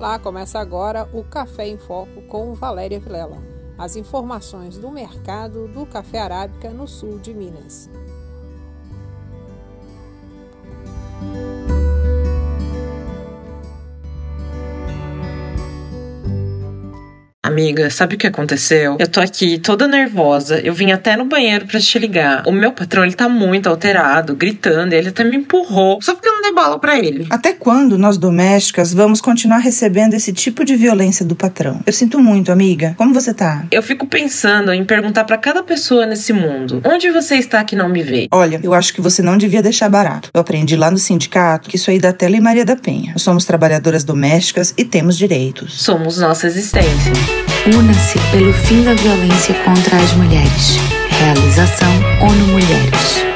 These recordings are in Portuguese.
Olá, começa agora o Café em Foco com Valéria Vilela. As informações do mercado do café arábica no sul de Minas. Amiga, sabe o que aconteceu? Eu tô aqui toda nervosa. Eu vim até no banheiro para te ligar. O meu patrão, ele tá muito alterado, gritando. Ele até me empurrou. Só porque eu não dei bola pra ele. Até quando nós domésticas vamos continuar recebendo esse tipo de violência do patrão? Eu sinto muito, amiga. Como você tá? Eu fico pensando em perguntar para cada pessoa nesse mundo: onde você está que não me vê? Olha, eu acho que você não devia deixar barato. Eu aprendi lá no sindicato que isso aí dá tela e Maria da Penha. Nós somos trabalhadoras domésticas e temos direitos. Somos nossa existência. Una-se pelo fim da violência contra as mulheres. Realização ONU Mulheres.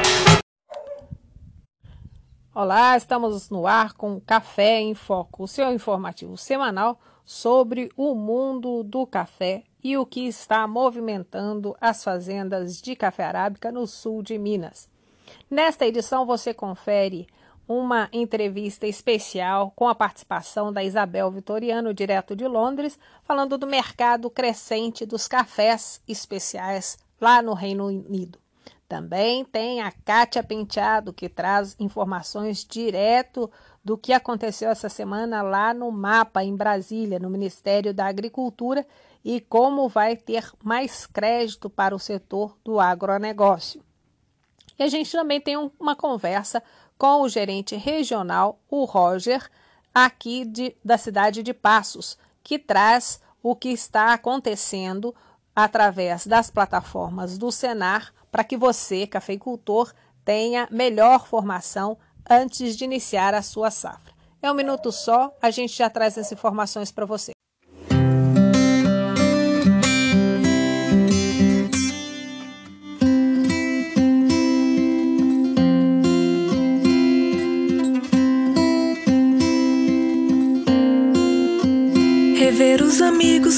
Olá, estamos no ar com Café em Foco, o seu informativo semanal sobre o mundo do café e o que está movimentando as fazendas de café arábica no sul de Minas. Nesta edição você confere uma entrevista especial com a participação da Isabel Vitoriano, direto de Londres, falando do mercado crescente dos cafés especiais lá no Reino Unido. Também tem a Kátia Penteado, que traz informações direto do que aconteceu essa semana lá no MAPA, em Brasília, no Ministério da Agricultura, e como vai ter mais crédito para o setor do agronegócio. E a gente também tem uma conversa com o gerente regional, o Roger, aqui de, da cidade de Passos, que traz o que está acontecendo através das plataformas do Senar para que você, cafeicultor, tenha melhor formação antes de iniciar a sua safra. É um minuto só, a gente já traz as informações para você.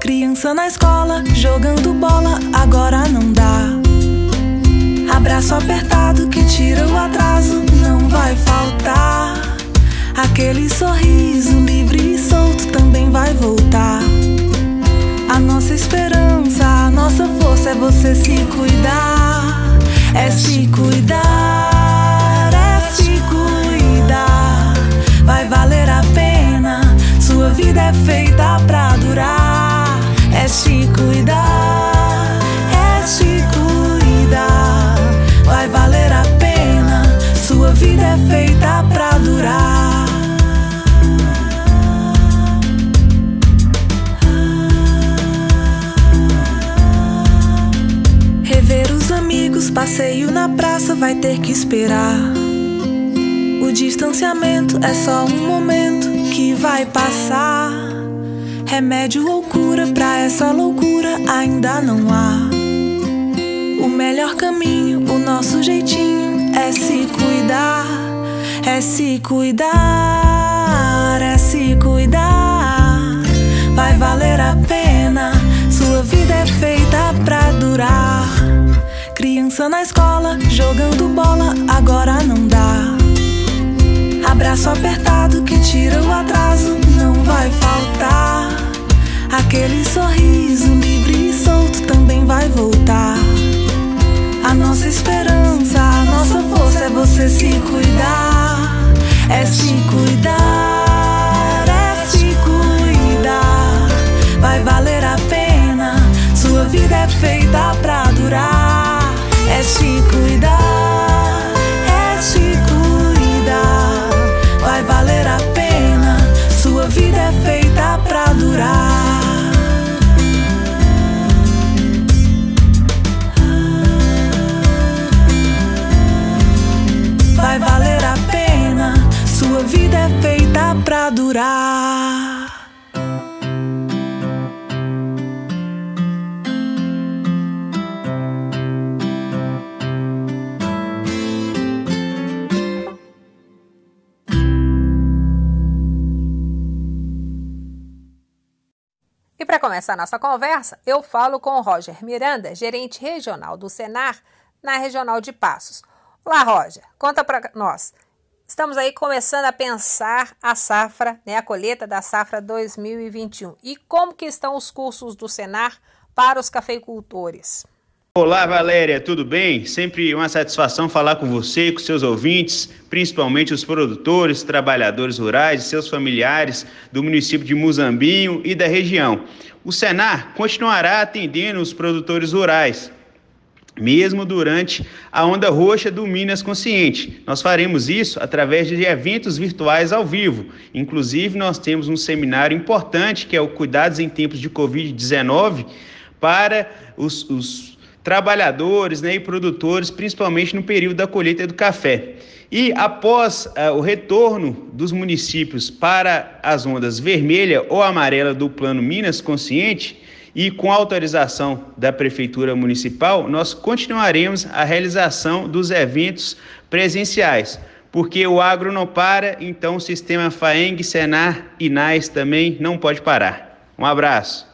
Criança na escola, jogando bola, agora não dá. Abraço apertado que tira o atraso, não vai faltar. Aquele sorriso livre e solto também vai voltar. A nossa esperança, a nossa força é você se cuidar. É se cuidar, distanciamento é só um momento que vai passar. Remédio ou cura pra essa loucura ainda não há. O melhor caminho, o nosso jeitinho é se cuidar, é se cuidar, é se cuidar. Vai valer a pena, sua vida é feita pra durar. Criança na escola, jogando bola, agora não dá. Abraço apertado que tira o atraso, não vai faltar. Aquele sorriso livre e solto também vai voltar. A nossa esperança, a nossa força é você se cuidar. É se cuidar, para começar nossa conversa, eu falo com o Roger Miranda, gerente regional do Senar, na Regional de Passos. Olá, Roger, conta para nós. Estamos aí começando a pensar a safra, né, a colheita da safra 2021. E como que estão os cursos do Senar para os cafeicultores? Olá, Valéria, tudo bem? Sempre uma satisfação falar com você e com seus ouvintes, principalmente os produtores, trabalhadores rurais e seus familiares do município de Muzambinho e da região. O Senar continuará atendendo os produtores rurais, mesmo durante a onda roxa do Minas Consciente. Nós faremos isso através de eventos virtuais ao vivo. Inclusive, nós temos um seminário importante que é o Cuidados em Tempos de Covid-19 para os, os trabalhadores né, e produtores, principalmente no período da colheita do café. E após uh, o retorno dos municípios para as ondas vermelha ou amarela do Plano Minas Consciente, e com autorização da Prefeitura Municipal, nós continuaremos a realização dos eventos presenciais. Porque o agro não para, então o sistema FAENG, Senar e NAS também não pode parar. Um abraço.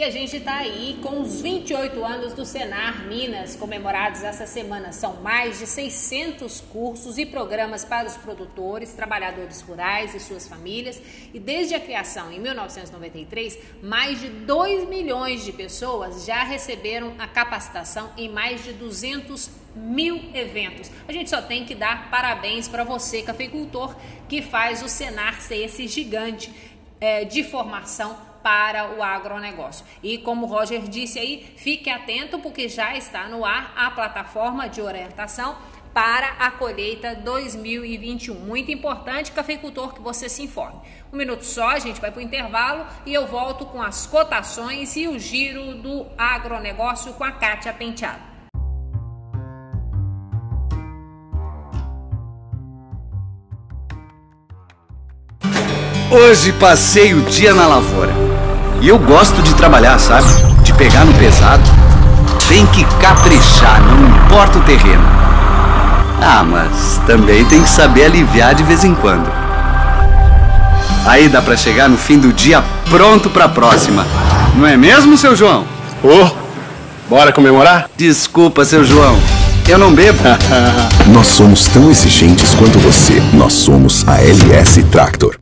E a gente está aí com os 28 anos do Senar Minas, comemorados essa semana. São mais de 600 cursos e programas para os produtores, trabalhadores rurais e suas famílias. E desde a criação em 1993, mais de 2 milhões de pessoas já receberam a capacitação em mais de 200 mil eventos. A gente só tem que dar parabéns para você, cafeicultor, que faz o Senar ser esse gigante é, de formação para o agronegócio. E como o Roger disse aí, fique atento porque já está no ar a plataforma de orientação para a colheita 2021. Muito importante, cafeicultor, que você se informe. Um minuto só, a gente vai para o intervalo e eu volto com as cotações e o giro do agronegócio com a Kátia Penteado. Hoje passei o dia na lavoura. E eu gosto de trabalhar, sabe? De pegar no pesado. Tem que caprichar, não importa o terreno. Ah, mas também tem que saber aliviar de vez em quando. Aí dá para chegar no fim do dia pronto para a próxima. Não é mesmo, seu João? Ô, oh, bora comemorar? Desculpa, seu João. Eu não bebo. Nós somos tão exigentes quanto você. Nós somos a LS Tractor.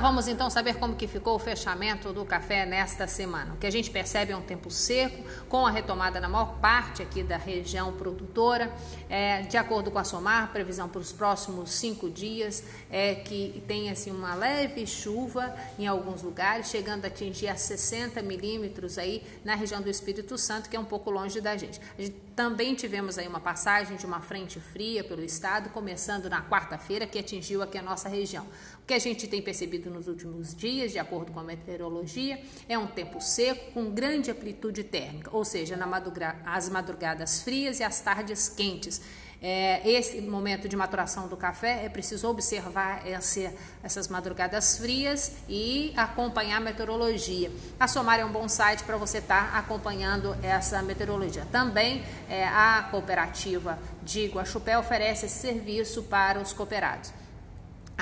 Vamos então saber como que ficou o fechamento do café nesta semana. O que a gente percebe é um tempo seco, com a retomada na maior parte aqui da região produtora. É, de acordo com a Somar, previsão para os próximos cinco dias é que tem assim, uma leve chuva em alguns lugares, chegando a atingir a 60 milímetros aí na região do Espírito Santo, que é um pouco longe da gente. A gente também tivemos aí uma passagem de uma frente fria pelo estado, começando na quarta-feira, que atingiu aqui a nossa região. O que a gente tem percebido nos últimos dias, de acordo com a meteorologia, é um tempo seco com grande amplitude térmica, ou seja, na madruga as madrugadas frias e as tardes quentes. É, esse momento de maturação do café é preciso observar essa, essas madrugadas frias e acompanhar a meteorologia. A Somar é um bom site para você estar tá acompanhando essa meteorologia. Também é, a cooperativa de Guaxupé oferece esse serviço para os cooperados.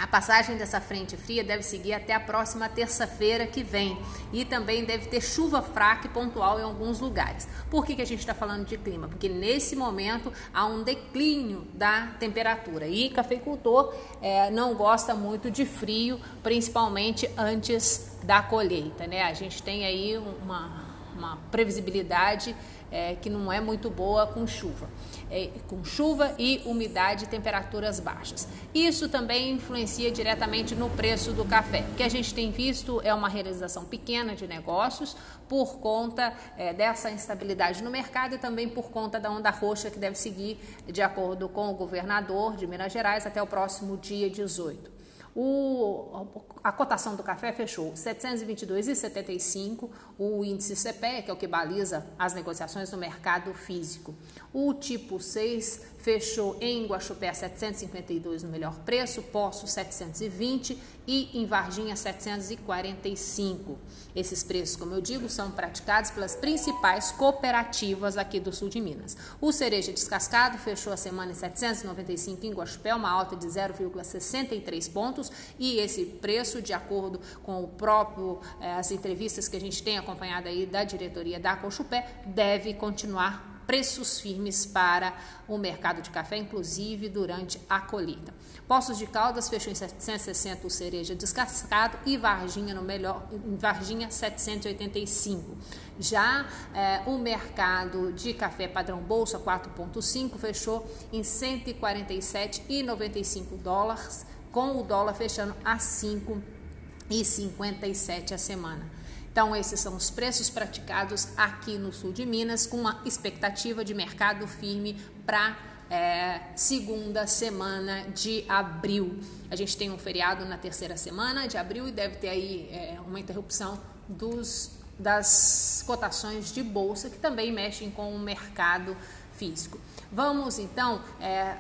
A passagem dessa frente fria deve seguir até a próxima terça-feira que vem e também deve ter chuva fraca e pontual em alguns lugares. Por que, que a gente está falando de clima? Porque nesse momento há um declínio da temperatura e cafeicultor é, não gosta muito de frio, principalmente antes da colheita. Né? A gente tem aí uma, uma previsibilidade é, que não é muito boa com chuva. É, com chuva e umidade e temperaturas baixas. Isso também influencia diretamente no preço do café. O que a gente tem visto é uma realização pequena de negócios por conta é, dessa instabilidade no mercado e também por conta da onda roxa que deve seguir, de acordo com o governador de Minas Gerais, até o próximo dia 18. O, a cotação do café fechou 722,75, o índice CPE, que é o que baliza as negociações no mercado físico. O tipo 6 fechou em Guaxupé 752 no melhor preço, Poço 720 e em Varginha 745. Esses preços, como eu digo, são praticados pelas principais cooperativas aqui do sul de Minas. O cereja descascado fechou a semana em 795 em Guaxupé, uma alta de 0,63 pontos e esse preço, de acordo com o próprio eh, as entrevistas que a gente tem acompanhado aí da diretoria da Cochupé, deve continuar preços firmes para o mercado de café, inclusive durante a colheita. Poços de Caldas fechou em 760 o cereja descascado e Varginha no melhor, Varginha 785. Já eh, o mercado de café padrão bolsa 4.5 fechou em 147,95 dólares, com o dólar fechando a 5,57 a semana. Então, esses são os preços praticados aqui no sul de Minas, com uma expectativa de mercado firme para é, segunda semana de abril. A gente tem um feriado na terceira semana de abril e deve ter aí é, uma interrupção dos, das cotações de bolsa que também mexem com o mercado físico. Vamos então é,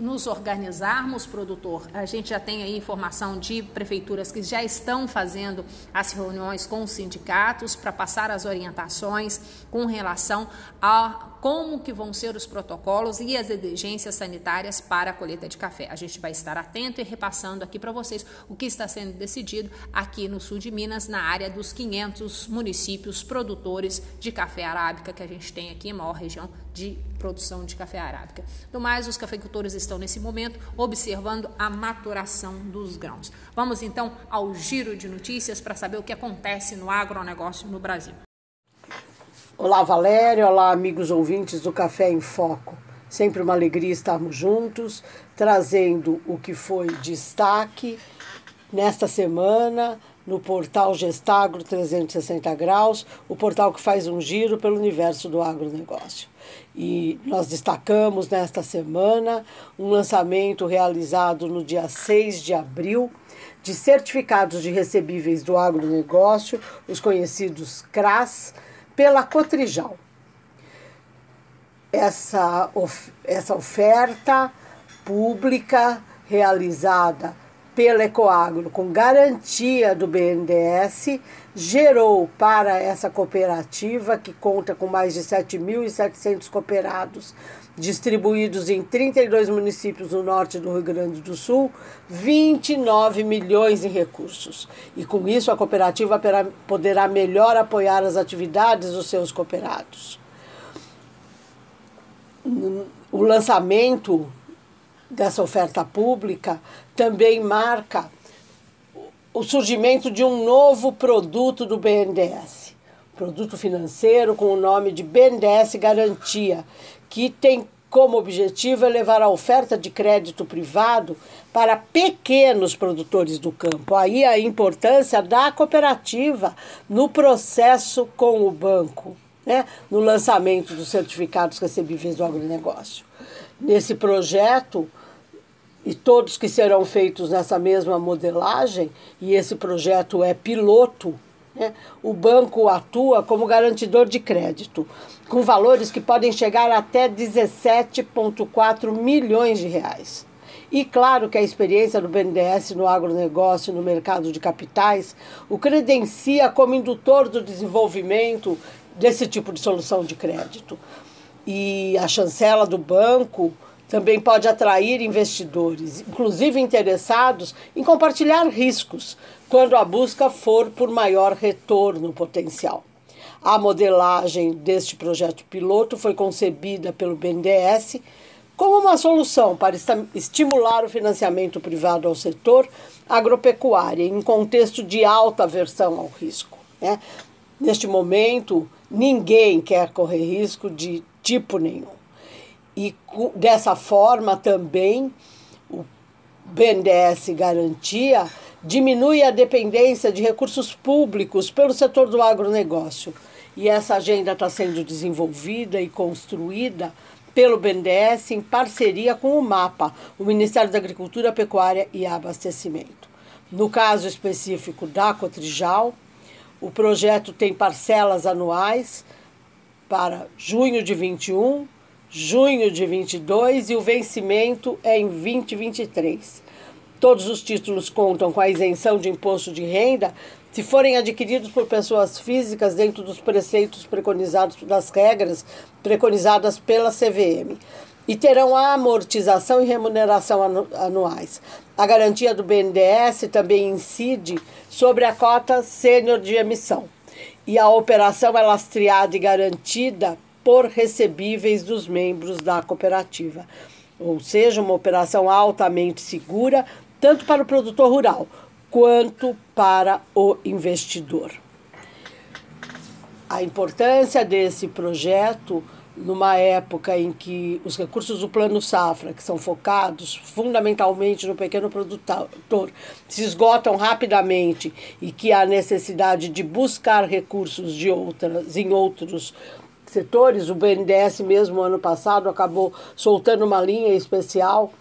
nos organizarmos, produtor, a gente já tem aí informação de prefeituras que já estão fazendo as reuniões com os sindicatos para passar as orientações com relação a como que vão ser os protocolos e as exigências sanitárias para a colheita de café. A gente vai estar atento e repassando aqui para vocês o que está sendo decidido aqui no sul de Minas, na área dos 500 municípios produtores de café arábica que a gente tem aqui, maior região de produção de café arábica. Do mais, os cafeicultores estão nesse momento observando a maturação dos grãos. Vamos então ao giro de notícias para saber o que acontece no agronegócio no Brasil. Olá, Valéria. Olá, amigos ouvintes do Café em Foco. Sempre uma alegria estarmos juntos, trazendo o que foi destaque nesta semana no portal Gestagro 360 Graus, o portal que faz um giro pelo universo do agronegócio. E nós destacamos nesta semana um lançamento realizado no dia 6 de abril de certificados de recebíveis do agronegócio, os conhecidos CRAS, pela Cotrijal. Essa, of essa oferta pública realizada pela Ecoagro com garantia do BNDES gerou para essa cooperativa, que conta com mais de 7.700 cooperados, distribuídos em 32 municípios no norte do Rio Grande do Sul, 29 milhões em recursos. E com isso a cooperativa poderá melhor apoiar as atividades dos seus cooperados. O lançamento dessa oferta pública também marca o surgimento de um novo produto do BNDES, produto financeiro com o nome de BNDES Garantia, que tem como objetivo elevar a oferta de crédito privado para pequenos produtores do campo. Aí a importância da cooperativa no processo com o banco, né? no lançamento dos certificados recebíveis do agronegócio. Nesse projeto, e todos que serão feitos nessa mesma modelagem, e esse projeto é piloto, né, o banco atua como garantidor de crédito, com valores que podem chegar até 17,4 milhões de reais. E claro que a experiência do BNDES no agronegócio e no mercado de capitais o credencia como indutor do desenvolvimento desse tipo de solução de crédito. E a chancela do banco também pode atrair investidores, inclusive interessados em compartilhar riscos, quando a busca for por maior retorno potencial. A modelagem deste projeto piloto foi concebida pelo BNDES como uma solução para estimular o financiamento privado ao setor agropecuário em contexto de alta aversão ao risco. Né? Neste momento, ninguém quer correr risco de tipo nenhum. E dessa forma também o BNDES Garantia diminui a dependência de recursos públicos pelo setor do agronegócio. E essa agenda está sendo desenvolvida e construída pelo BNDES em parceria com o MAPA, o Ministério da Agricultura, Pecuária e Abastecimento. No caso específico da Cotrijal, o projeto tem parcelas anuais para junho de 21, junho de 22 e o vencimento é em 2023. Todos os títulos contam com a isenção de imposto de renda se forem adquiridos por pessoas físicas dentro dos preceitos preconizados das regras preconizadas pela CVM e terão a amortização e remuneração anuais. A garantia do BNDES também incide sobre a cota sênior de emissão. E a operação é lastreada e garantida por recebíveis dos membros da cooperativa. Ou seja, uma operação altamente segura, tanto para o produtor rural quanto para o investidor. A importância desse projeto numa época em que os recursos do Plano Safra, que são focados fundamentalmente no pequeno produtor, se esgotam rapidamente e que há necessidade de buscar recursos de outras em outros setores, o BNDES mesmo ano passado acabou soltando uma linha especial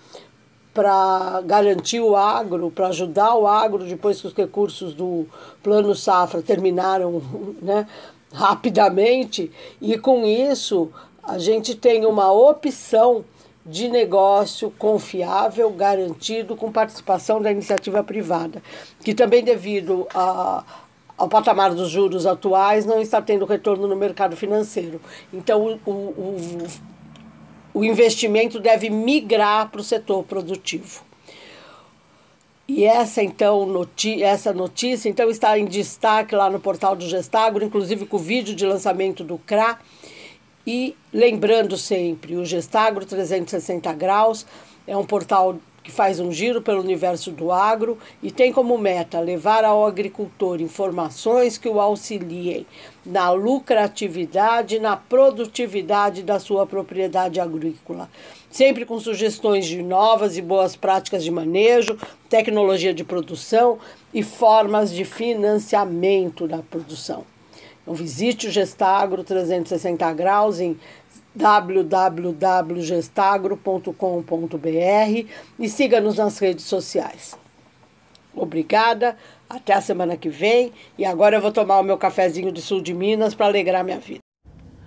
para garantir o agro, para ajudar o agro depois que os recursos do Plano Safra terminaram, né? rapidamente e com isso a gente tem uma opção de negócio confiável, garantido, com participação da iniciativa privada, que também, devido a, ao patamar dos juros atuais, não está tendo retorno no mercado financeiro. Então, o, o, o investimento deve migrar para o setor produtivo. E essa então noti essa notícia então está em destaque lá no portal do Gestagro, inclusive com o vídeo de lançamento do CRA. E lembrando sempre, o Gestagro 360 graus é um portal que faz um giro pelo universo do agro e tem como meta levar ao agricultor informações que o auxiliem na lucratividade e na produtividade da sua propriedade agrícola. Sempre com sugestões de novas e boas práticas de manejo, tecnologia de produção e formas de financiamento da produção. Então visite o Gestagro 360 graus em www.gestagro.com.br e siga-nos nas redes sociais. Obrigada, até a semana que vem e agora eu vou tomar o meu cafezinho de sul de Minas para alegrar minha vida.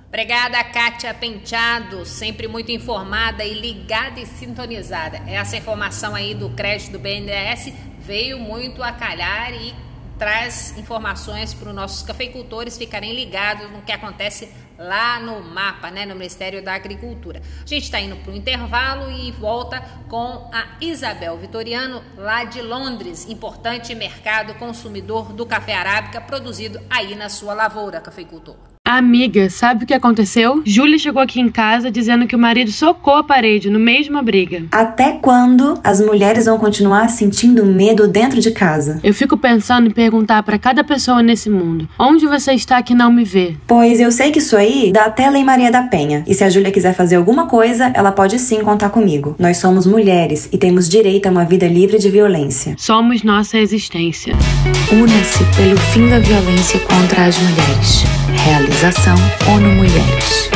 Obrigada, Kátia Penteado, sempre muito informada e ligada e sintonizada. Essa informação aí do crédito do BNDES veio muito a calhar e traz informações para os nossos cafeicultores ficarem ligados no que acontece lá no mapa, né, no Ministério da Agricultura. A gente está indo para o intervalo e volta com a Isabel Vitoriano, lá de Londres, importante mercado consumidor do café arábica produzido aí na sua lavoura, cafeicultor. Amiga, sabe o que aconteceu? Júlia chegou aqui em casa dizendo que o marido socou a parede no meio de briga. Até quando as mulheres vão continuar sentindo medo dentro de casa? Eu fico pensando em perguntar para cada pessoa nesse mundo: onde você está que não me vê? Pois eu sei que isso aí dá até Lei Maria da Penha. E se a Júlia quiser fazer alguma coisa, ela pode sim contar comigo. Nós somos mulheres e temos direito a uma vida livre de violência. Somos nossa existência. Una-se pelo fim da violência contra as mulheres. Realização ONU Mulheres.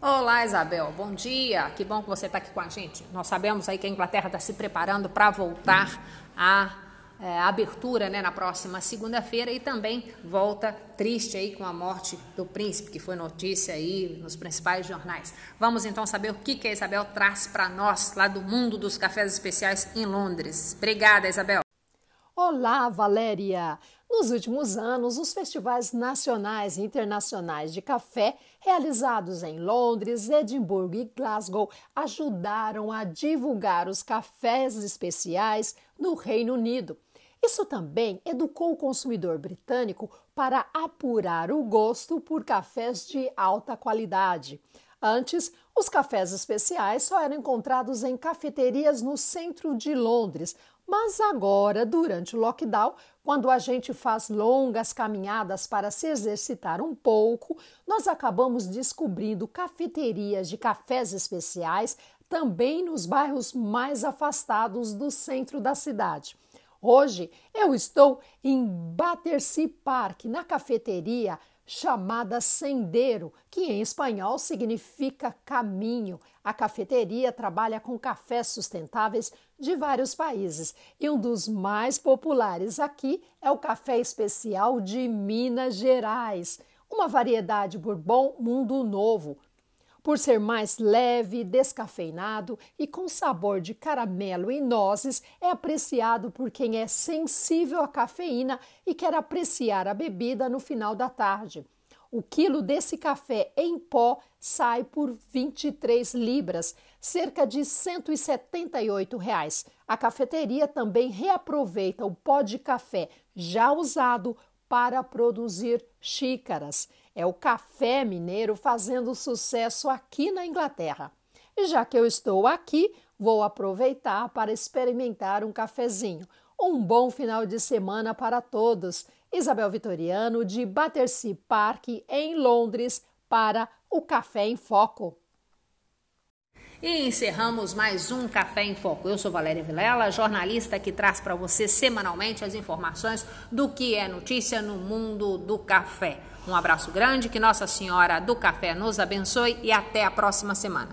Olá, Isabel. Bom dia. Que bom que você está aqui com a gente. Nós sabemos aí que a Inglaterra está se preparando para voltar à é, abertura né, na próxima segunda-feira e também volta triste aí com a morte do príncipe, que foi notícia aí nos principais jornais. Vamos então saber o que, que a Isabel traz para nós lá do mundo dos cafés especiais em Londres. Obrigada, Isabel. Olá, Valéria! Nos últimos anos, os festivais nacionais e internacionais de café, realizados em Londres, Edimburgo e Glasgow, ajudaram a divulgar os cafés especiais no Reino Unido. Isso também educou o consumidor britânico para apurar o gosto por cafés de alta qualidade. Antes, os cafés especiais só eram encontrados em cafeterias no centro de Londres, mas agora, durante o lockdown, quando a gente faz longas caminhadas para se exercitar um pouco, nós acabamos descobrindo cafeterias de cafés especiais também nos bairros mais afastados do centro da cidade. Hoje eu estou em Battersea Park, na cafeteria chamada Sendero, que em espanhol significa caminho. A cafeteria trabalha com cafés sustentáveis de vários países e um dos mais populares aqui é o café especial de Minas Gerais, uma variedade Bourbon Mundo Novo. Por ser mais leve, descafeinado e com sabor de caramelo e nozes, é apreciado por quem é sensível à cafeína e quer apreciar a bebida no final da tarde. O quilo desse café em pó sai por 23 libras, cerca de 178 reais. A cafeteria também reaproveita o pó de café já usado para produzir xícaras. É o café mineiro fazendo sucesso aqui na Inglaterra. E já que eu estou aqui, vou aproveitar para experimentar um cafezinho. Um bom final de semana para todos. Isabel Vitoriano, de Battersea Park, em Londres, para o Café em Foco. E encerramos mais um Café em Foco. Eu sou Valéria Vilela, jornalista que traz para você semanalmente as informações do que é notícia no mundo do café. Um abraço grande, que Nossa Senhora do Café nos abençoe e até a próxima semana.